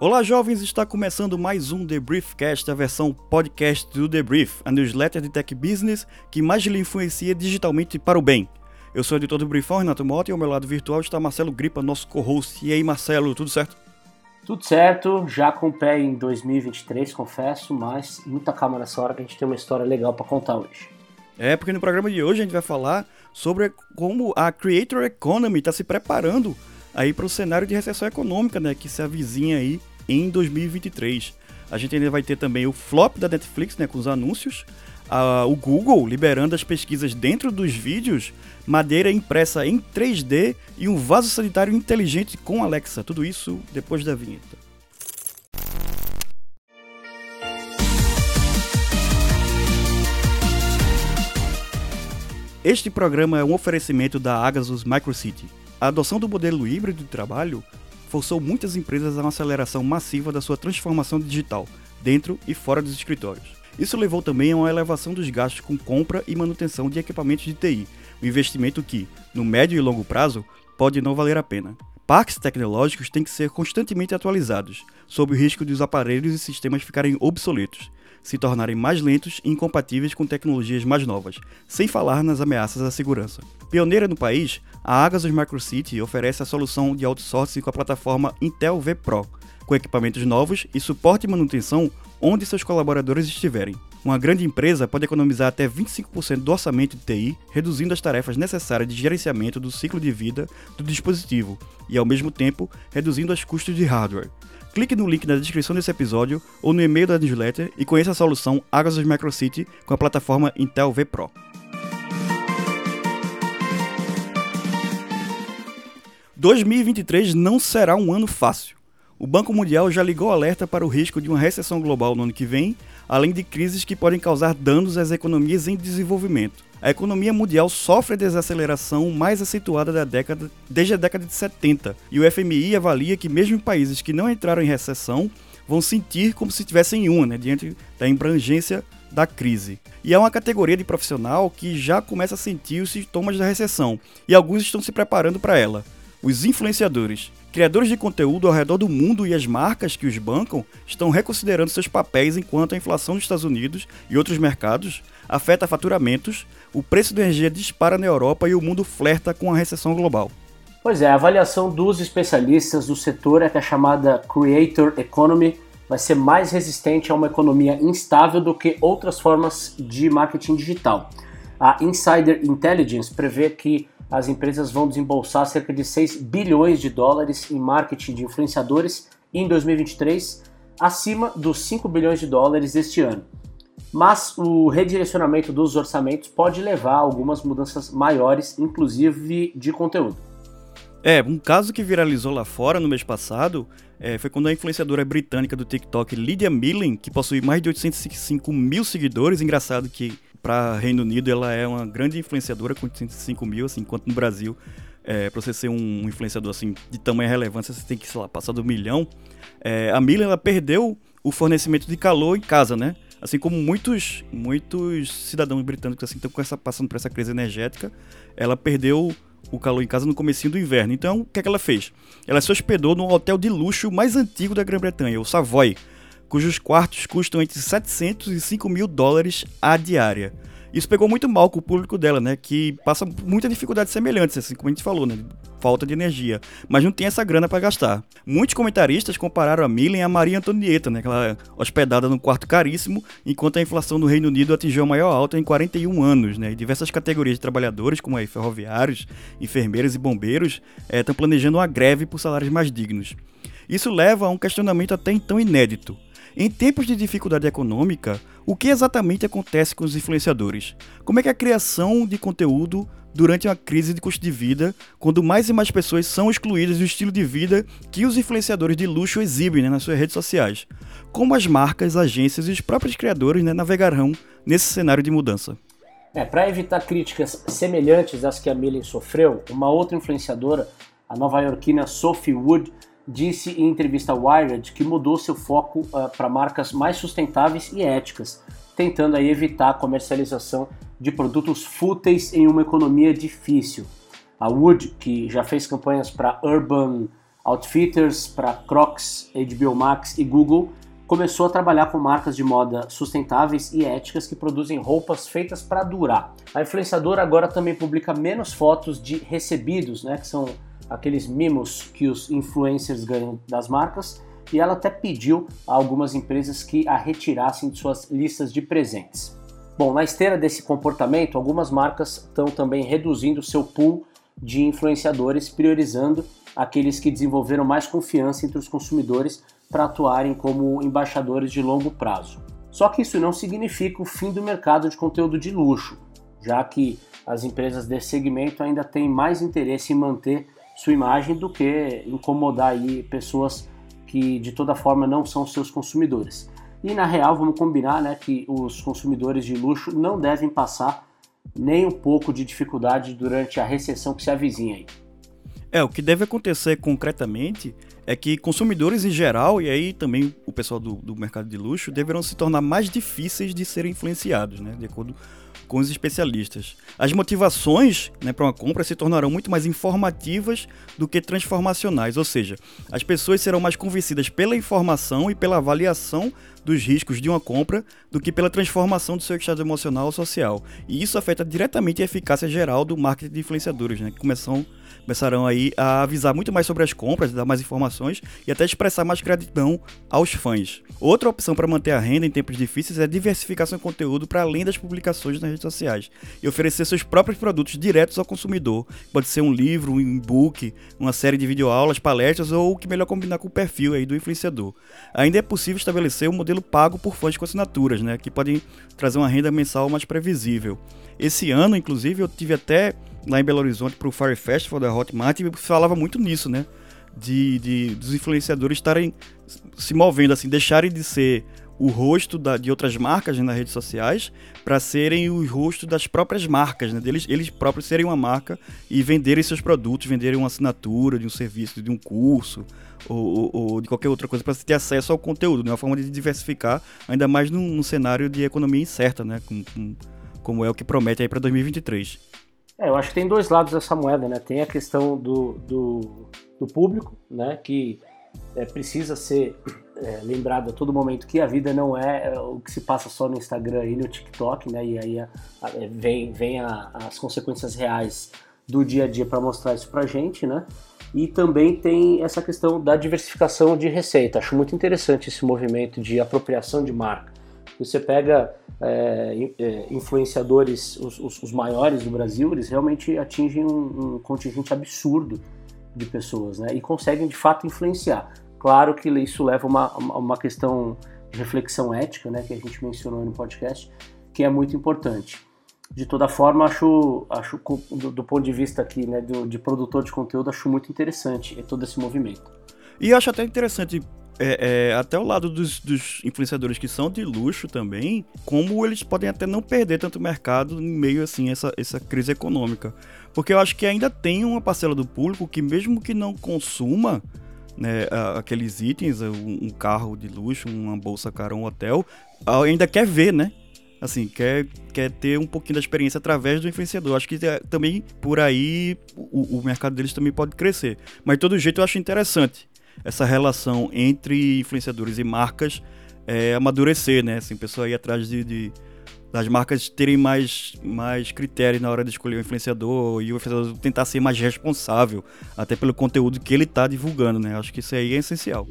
Olá, jovens! Está começando mais um The Briefcast, a versão podcast do The Brief, a newsletter de tech business que mais lhe influencia digitalmente para o bem. Eu sou o editor do Briefão, Renato Mota, e ao meu lado virtual está Marcelo Gripa, nosso co-host. E aí, Marcelo, tudo certo? Tudo certo, já com o pé em 2023, confesso, mas muita calma nessa hora que a gente tem uma história legal para contar hoje. É, porque no programa de hoje a gente vai falar sobre como a Creator Economy está se preparando aí para o cenário de recessão econômica, né, que se avizinha aí em 2023. A gente ainda vai ter também o flop da Netflix, né, com os anúncios, a, o Google liberando as pesquisas dentro dos vídeos, madeira impressa em 3D e um vaso sanitário inteligente com Alexa. Tudo isso depois da vinheta. Este programa é um oferecimento da Agasus Microcity. A adoção do modelo híbrido de trabalho forçou muitas empresas a uma aceleração massiva da sua transformação digital, dentro e fora dos escritórios. Isso levou também a uma elevação dos gastos com compra e manutenção de equipamentos de TI, um investimento que, no médio e longo prazo, pode não valer a pena. Parques tecnológicos têm que ser constantemente atualizados, sob o risco de os aparelhos e sistemas ficarem obsoletos, se tornarem mais lentos e incompatíveis com tecnologias mais novas, sem falar nas ameaças à segurança. Pioneira no país, a Agasus Microcity oferece a solução de outsourcing com a plataforma Intel V Pro, com equipamentos novos e suporte e manutenção onde seus colaboradores estiverem. Uma grande empresa pode economizar até 25% do orçamento de TI, reduzindo as tarefas necessárias de gerenciamento do ciclo de vida do dispositivo e, ao mesmo tempo, reduzindo os custos de hardware. Clique no link na descrição desse episódio ou no e-mail da newsletter e conheça a solução Agasus Microcity com a plataforma Intel V Pro. ...2023 não será um ano fácil. O Banco Mundial já ligou alerta para o risco de uma recessão global no ano que vem, além de crises que podem causar danos às economias em desenvolvimento. A economia mundial sofre a desaceleração mais acentuada da década, desde a década de 70, e o FMI avalia que mesmo países que não entraram em recessão, vão sentir como se tivessem uma, né, diante da abrangência da crise. E é uma categoria de profissional que já começa a sentir os sintomas da recessão, e alguns estão se preparando para ela. Os influenciadores. Criadores de conteúdo ao redor do mundo e as marcas que os bancam estão reconsiderando seus papéis enquanto a inflação dos Estados Unidos e outros mercados afeta faturamentos, o preço da energia dispara na Europa e o mundo flerta com a recessão global. Pois é, a avaliação dos especialistas do setor é que a chamada Creator Economy vai ser mais resistente a uma economia instável do que outras formas de marketing digital. A Insider Intelligence prevê que as empresas vão desembolsar cerca de 6 bilhões de dólares em marketing de influenciadores em 2023, acima dos 5 bilhões de dólares este ano. Mas o redirecionamento dos orçamentos pode levar a algumas mudanças maiores, inclusive de conteúdo. É, um caso que viralizou lá fora no mês passado é, foi quando a influenciadora britânica do TikTok, Lydia Millen, que possui mais de 805 mil seguidores, engraçado que para Reino Unido ela é uma grande influenciadora com 105 mil, assim, enquanto no Brasil, é, para você ser um influenciador assim de tamanha relevância, você tem que, sei lá, passar do milhão. É, a Mila ela perdeu o fornecimento de calor em casa, né? Assim como muitos, muitos cidadãos britânicos assim estão essa, passando por essa crise energética, ela perdeu o calor em casa no começo do inverno. Então, o que, é que ela fez? Ela se hospedou no hotel de luxo mais antigo da Grã-Bretanha, o Savoy, cujos quartos custam entre 700 e 5 mil dólares a diária. Isso pegou muito mal com o público dela, né? Que passa muita dificuldade semelhante, assim como a gente falou, né? Falta de energia. Mas não tem essa grana para gastar. Muitos comentaristas compararam a Millen a Maria Antonieta, né? Aquela hospedada num quarto caríssimo, enquanto a inflação no Reino Unido atingiu a maior alta em 41 anos, né? E diversas categorias de trabalhadores, como aí ferroviários, enfermeiras e bombeiros, estão eh, planejando uma greve por salários mais dignos. Isso leva a um questionamento até então inédito. Em tempos de dificuldade econômica, o que exatamente acontece com os influenciadores? Como é que a criação de conteúdo durante uma crise de custo de vida, quando mais e mais pessoas são excluídas do estilo de vida que os influenciadores de luxo exibem né, nas suas redes sociais? Como as marcas, agências e os próprios criadores né, navegarão nesse cenário de mudança? É, Para evitar críticas semelhantes às que a Millen sofreu, uma outra influenciadora, a nova-iorquina Sophie Wood, disse em entrevista ao Wired que mudou seu foco uh, para marcas mais sustentáveis e éticas, tentando aí evitar a comercialização de produtos fúteis em uma economia difícil. A Wood, que já fez campanhas para Urban Outfitters, para Crocs, HBO Max e Google, começou a trabalhar com marcas de moda sustentáveis e éticas que produzem roupas feitas para durar. A influenciadora agora também publica menos fotos de recebidos, né, que são aqueles mimos que os influencers ganham das marcas, e ela até pediu a algumas empresas que a retirassem de suas listas de presentes. Bom, na esteira desse comportamento, algumas marcas estão também reduzindo seu pool de influenciadores, priorizando aqueles que desenvolveram mais confiança entre os consumidores para atuarem como embaixadores de longo prazo. Só que isso não significa o fim do mercado de conteúdo de luxo, já que as empresas desse segmento ainda têm mais interesse em manter sua imagem do que incomodar aí pessoas que de toda forma não são seus consumidores. E na real, vamos combinar né, que os consumidores de luxo não devem passar nem um pouco de dificuldade durante a recessão que se avizinha aí. É, o que deve acontecer concretamente é que consumidores em geral, e aí também o pessoal do, do mercado de luxo, deverão se tornar mais difíceis de serem influenciados, né? De acordo com os especialistas. As motivações né, para uma compra se tornarão muito mais informativas do que transformacionais, ou seja, as pessoas serão mais convencidas pela informação e pela avaliação dos riscos de uma compra do que pela transformação do seu estado emocional ou social. E isso afeta diretamente a eficácia geral do marketing de influenciadores, né, que começam começarão aí a avisar muito mais sobre as compras, dar mais informações e até expressar mais gratidão aos fãs. Outra opção para manter a renda em tempos difíceis é a diversificação de conteúdo para além das publicações nas redes sociais e oferecer seus próprios produtos diretos ao consumidor. Pode ser um livro, um e-book, uma série de videoaulas, palestras ou o que melhor combinar com o perfil aí do influenciador. Ainda é possível estabelecer um modelo pago por fãs com assinaturas, né, que podem trazer uma renda mensal mais previsível. Esse ano, inclusive, eu tive até lá em Belo Horizonte para o Fire Festival da Hotmart e falava muito nisso, né? De, de dos influenciadores estarem se movendo, assim, deixarem de ser o rosto da, de outras marcas né, nas redes sociais para serem o rosto das próprias marcas, né? Deles, eles próprios serem uma marca e venderem seus produtos, venderem uma assinatura de um serviço, de um curso ou, ou, ou de qualquer outra coisa para ter acesso ao conteúdo, né? Uma forma de diversificar, ainda mais num, num cenário de economia incerta, né? Com, com, como é o que promete aí para 2023. É, eu acho que tem dois lados dessa moeda, né? Tem a questão do, do, do público, né? Que é, precisa ser é, lembrado a todo momento que a vida não é, é o que se passa só no Instagram e no TikTok, né? E aí a, a, é, vem, vem a, as consequências reais do dia a dia para mostrar isso pra gente, né? E também tem essa questão da diversificação de receita. Acho muito interessante esse movimento de apropriação de marca. Você pega é, é, influenciadores, os, os, os, maiores do Brasil, eles realmente atingem um, um, contingente absurdo de pessoas, né? E conseguem de fato influenciar. Claro que isso leva a uma, uma questão de reflexão ética, né? Que a gente mencionou no podcast, que é muito importante. De toda forma, acho, acho do, do ponto de vista aqui, né, do, de produtor de conteúdo, acho muito interessante todo esse movimento. E acho até interessante é, é, até o lado dos, dos, influenciadores que são de luxo também, como eles podem até não perder tanto mercado em meio assim essa, essa crise econômica. Porque eu acho que ainda tem uma parcela do público que mesmo que não consuma né, aqueles itens, um carro de luxo, uma bolsa cara, um hotel, ainda quer ver, né? Assim, quer, quer ter um pouquinho da experiência através do influenciador. Acho que é, também por aí o, o mercado deles também pode crescer. Mas de todo jeito eu acho interessante essa relação entre influenciadores e marcas é, amadurecer, né? Assim, o pessoal ir atrás de, de, das marcas terem mais, mais critérios na hora de escolher o influenciador e o influenciador tentar ser mais responsável, até pelo conteúdo que ele está divulgando, né? Acho que isso aí é essencial.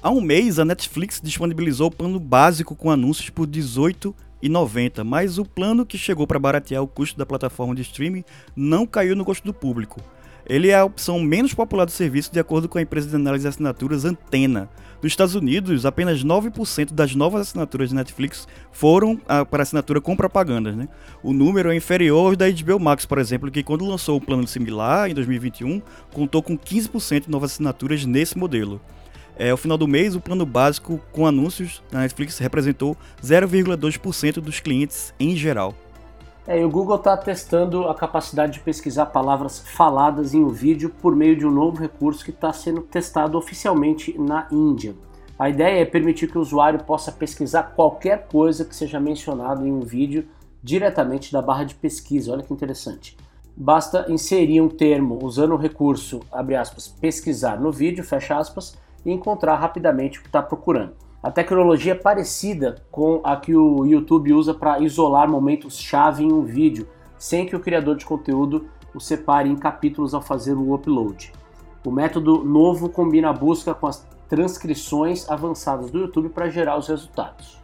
Há um mês, a Netflix disponibilizou o plano básico com anúncios por 18 90, mas o plano que chegou para baratear o custo da plataforma de streaming não caiu no gosto do público. Ele é a opção menos popular do serviço, de acordo com a empresa de análise de assinaturas Antena. Nos Estados Unidos, apenas 9% das novas assinaturas de Netflix foram ah, para assinatura com propagandas. Né? O número é inferior ao da HBO Max, por exemplo, que quando lançou o plano similar, em 2021, contou com 15% de novas assinaturas nesse modelo. É, ao final do mês, o plano básico com anúncios na Netflix representou 0,2% dos clientes em geral. É, e o Google está testando a capacidade de pesquisar palavras faladas em um vídeo por meio de um novo recurso que está sendo testado oficialmente na Índia. A ideia é permitir que o usuário possa pesquisar qualquer coisa que seja mencionado em um vídeo diretamente da barra de pesquisa. Olha que interessante. Basta inserir um termo usando o recurso, aspas, pesquisar no vídeo, fecha aspas, e encontrar rapidamente o que está procurando. A tecnologia é parecida com a que o YouTube usa para isolar momentos-chave em um vídeo, sem que o criador de conteúdo o separe em capítulos ao fazer o upload. O método novo combina a busca com as transcrições avançadas do YouTube para gerar os resultados.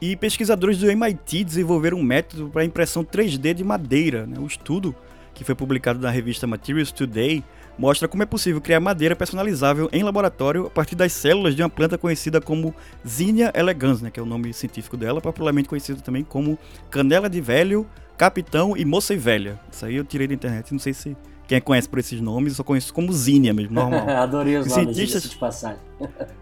E pesquisadores do MIT desenvolveram um método para impressão 3D de madeira. Né? O estudo, que foi publicado na revista Materials Today, mostra como é possível criar madeira personalizável em laboratório a partir das células de uma planta conhecida como Zinnia elegans, né, que é o nome científico dela, popularmente conhecida também como canela de velho, capitão e moça e velha. Isso aí eu tirei da internet, não sei se quem conhece por esses nomes, só conheço como Zinnia mesmo, normal. Adorei os, os nomes cientistas, de passagem.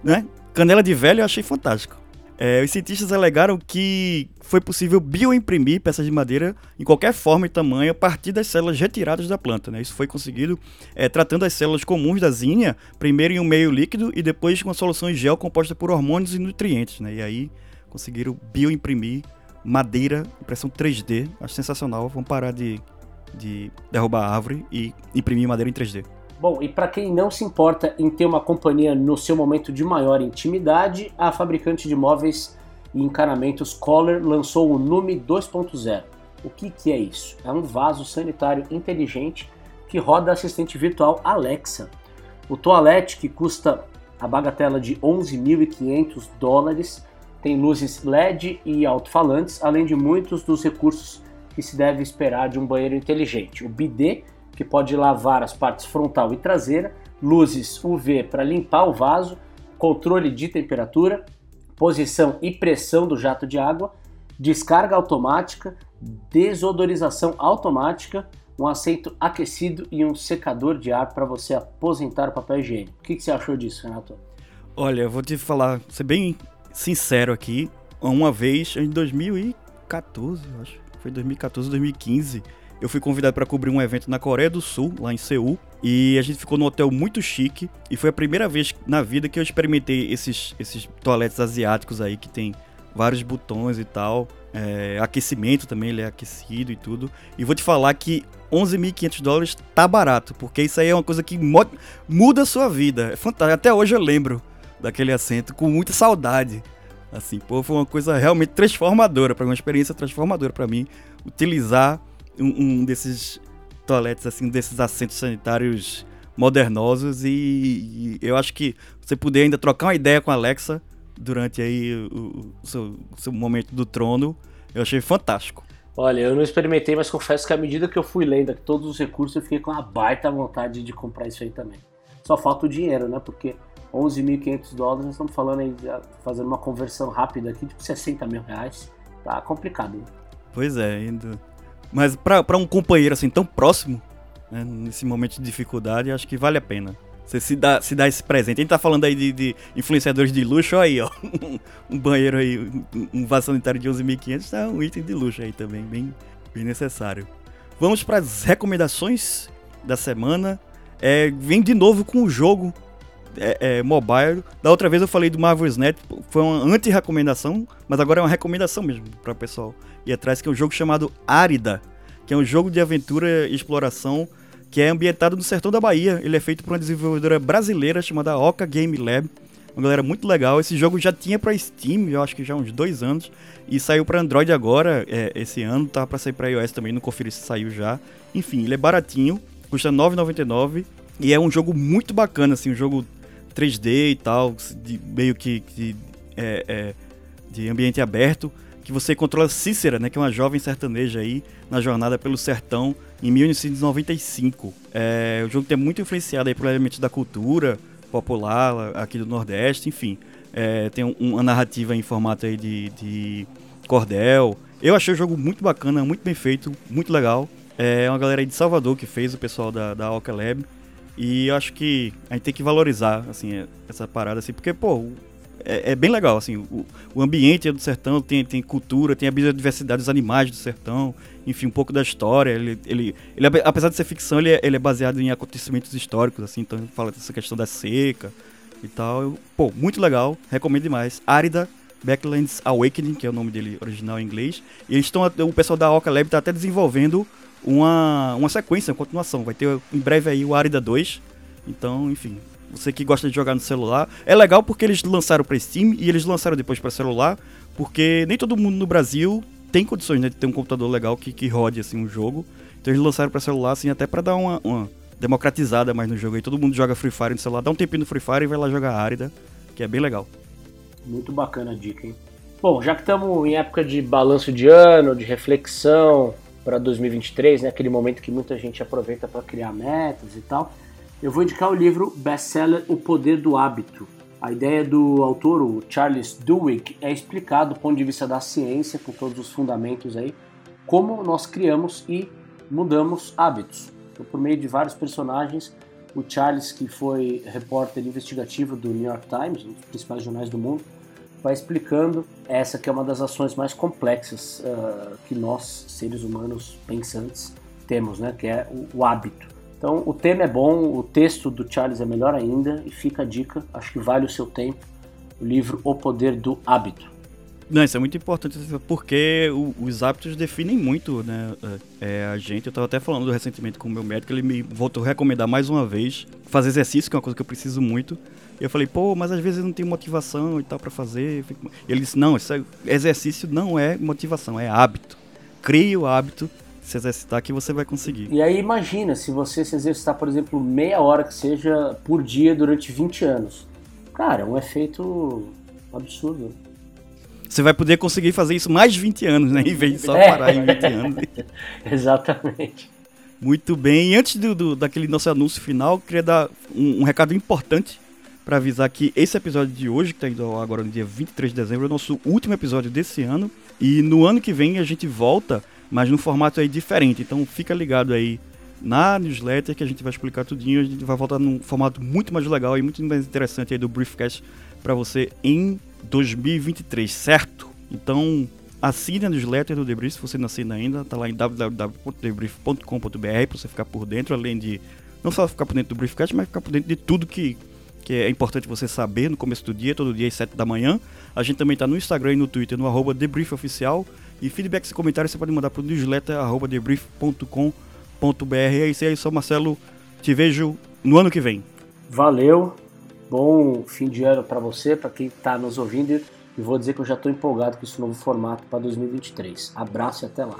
né? Canela de velho eu achei fantástico. É, os cientistas alegaram que foi possível bioimprimir peças de madeira em qualquer forma e tamanho a partir das células retiradas da planta. Né? Isso foi conseguido é, tratando as células comuns da zinha, primeiro em um meio líquido e depois com uma solução em gel composta por hormônios e nutrientes. Né? E aí conseguiram bioimprimir madeira, impressão 3D. Acho sensacional. Vamos parar de, de derrubar a árvore e imprimir madeira em 3D. Bom, e para quem não se importa em ter uma companhia no seu momento de maior intimidade, a fabricante de móveis e encanamentos Kohler lançou o Nume 2.0. O que, que é isso? É um vaso sanitário inteligente que roda assistente virtual Alexa. O toalete, que custa a bagatela de 11.500 dólares, tem luzes LED e alto-falantes, além de muitos dos recursos que se deve esperar de um banheiro inteligente. O bidê que pode lavar as partes frontal e traseira, luzes UV para limpar o vaso, controle de temperatura, posição e pressão do jato de água, descarga automática, desodorização automática, um assento aquecido e um secador de ar para você aposentar o papel higiênico. O que, que, você achou disso, Renato? Olha, eu vou te falar, ser bem sincero aqui. Uma vez, em 2014, acho, foi 2014, 2015, eu fui convidado para cobrir um evento na Coreia do Sul, lá em Seul, e a gente ficou num hotel muito chique, e foi a primeira vez na vida que eu experimentei esses, esses toaletes asiáticos aí, que tem vários botões e tal, é, aquecimento também, ele é aquecido e tudo, e vou te falar que 11.500 dólares tá barato, porque isso aí é uma coisa que muda a sua vida, é fantástico, até hoje eu lembro daquele assento com muita saudade, assim, pô, foi uma coisa realmente transformadora, para uma experiência transformadora para mim, utilizar um, um desses toaletes, assim, desses assentos sanitários modernosos e, e, eu acho que você puder ainda trocar uma ideia com a Alexa durante aí o, o, seu, seu, momento do trono, eu achei fantástico. Olha, eu não experimentei, mas confesso que à medida que eu fui lendo aqui todos os recursos, eu fiquei com uma baita vontade de comprar isso aí também. Só falta o dinheiro, né? Porque 11.500 dólares, nós estamos falando aí, fazendo uma conversão rápida aqui, tipo 60 mil reais. Tá complicado. Hein? Pois é, ainda mas para um companheiro assim tão próximo, né, nesse momento de dificuldade, acho que vale a pena. Você se dá, se dá esse presente. A gente tá falando aí de, de influenciadores de luxo, aí, ó. um banheiro aí, um, um vaso sanitário de 11.500 tá um item de luxo aí também, bem, bem necessário. Vamos para as recomendações da semana. É, vem de novo com o jogo é, é, mobile. Da outra vez eu falei do Marvel's Net, foi uma anti-recomendação, mas agora é uma recomendação mesmo para o pessoal ir atrás, que é um jogo chamado Árida, que é um jogo de aventura e exploração que é ambientado no sertão da Bahia. Ele é feito por uma desenvolvedora brasileira chamada Oca Game Lab. Uma galera muito legal. Esse jogo já tinha para Steam, eu acho que já há uns dois anos, e saiu para Android agora, é, esse ano. Tá para sair para iOS também, não conferi se saiu já. Enfim, ele é baratinho, custa R$ 9,99 e é um jogo muito bacana, assim, um jogo 3D e tal, de, meio que, que é, é, de ambiente aberto que você controla Cícera, né, que é uma jovem sertaneja aí na jornada pelo sertão em 1995. É, o jogo tem muito influenciado aí por da cultura popular aqui do Nordeste, enfim. É, tem um, uma narrativa em formato aí de, de cordel. Eu achei o jogo muito bacana, muito bem feito, muito legal. É uma galera aí de Salvador que fez, o pessoal da, da Lab. E eu acho que a gente tem que valorizar, assim, essa parada, assim, porque, pô, é, é, bem legal, assim, o, o ambiente do sertão tem, tem cultura, tem a biodiversidade dos animais do sertão, enfim, um pouco da história. Ele, ele, ele apesar de ser ficção, ele é, ele é baseado em acontecimentos históricos, assim, então fala dessa questão da seca e tal. Pô, muito legal, recomendo demais. Árida Backlands Awakening, que é o nome dele original em inglês. E eles estão, o pessoal da Oca Lab está até desenvolvendo uma, uma sequência, uma continuação. Vai ter em breve aí o Árida 2. Então, enfim, você que gosta de jogar no celular. É legal porque eles lançaram para Steam e eles lançaram depois para celular, porque nem todo mundo no Brasil tem condições né, de ter um computador legal que, que rode assim um jogo. Então eles lançaram para celular assim até para dar uma, uma, democratizada mais no jogo. Aí todo mundo joga Free Fire no celular, dá um tempinho no Free Fire e vai lá jogar Árida, que é bem legal. Muito bacana a dica, hein? Bom, já que estamos em época de balanço de ano, de reflexão para 2023, né, aquele momento que muita gente aproveita para criar metas e tal, eu vou indicar o livro best-seller O Poder do Hábito. A ideia do autor, o Charles Duhigg, é explicar do ponto de vista da ciência, com todos os fundamentos aí, como nós criamos e mudamos hábitos. Então, por meio de vários personagens, o Charles, que foi repórter investigativo do New York Times, um dos principais jornais do mundo, vai explicando essa que é uma das ações mais complexas uh, que nós, seres humanos pensantes, temos, né? que é o, o hábito. Então o tema é bom, o texto do Charles é melhor ainda e fica a dica, acho que vale o seu tempo, o livro O Poder do Hábito. Não, isso é muito importante porque o, os hábitos definem muito né, é, a gente. Eu estava até falando recentemente com o meu médico, ele me voltou a recomendar mais uma vez fazer exercício, que é uma coisa que eu preciso muito. E eu falei, pô, mas às vezes eu não tenho motivação e tal para fazer. Ele disse, não, é, exercício não é motivação, é hábito. Crie o hábito se exercitar que você vai conseguir. E aí imagina se você se exercitar, por exemplo, meia hora que seja por dia durante 20 anos. Cara, é um efeito absurdo. Você vai poder conseguir fazer isso mais de 20 anos, né? Em vez de só é. parar em 20 anos. Exatamente. Muito bem. E antes do, do, daquele nosso anúncio final, queria dar um, um recado importante para avisar que esse episódio de hoje, que está indo agora no dia 23 de dezembro, é o nosso último episódio desse ano. E no ano que vem a gente volta mas num formato aí diferente. Então fica ligado aí na newsletter que a gente vai explicar tudinho. A gente vai voltar num formato muito mais legal e muito mais interessante aí do Briefcast para você em 2023, certo? Então assine a newsletter do Debrief se você não assina ainda, tá lá em www.debrief.com.br para você ficar por dentro, além de não só ficar por dentro do Briefcast, mas ficar por dentro de tudo que, que é importante você saber no começo do dia, todo dia às 7 da manhã. A gente também está no Instagram e no Twitter, no arroba debriefoficial. E feedbacks e comentários você pode mandar para o newsletter.debrief.com.br. É isso aí, sou Marcelo. Te vejo no ano que vem. Valeu. Bom fim de ano para você, para quem está nos ouvindo. E vou dizer que eu já estou empolgado com esse novo formato para 2023. Abraço e até lá.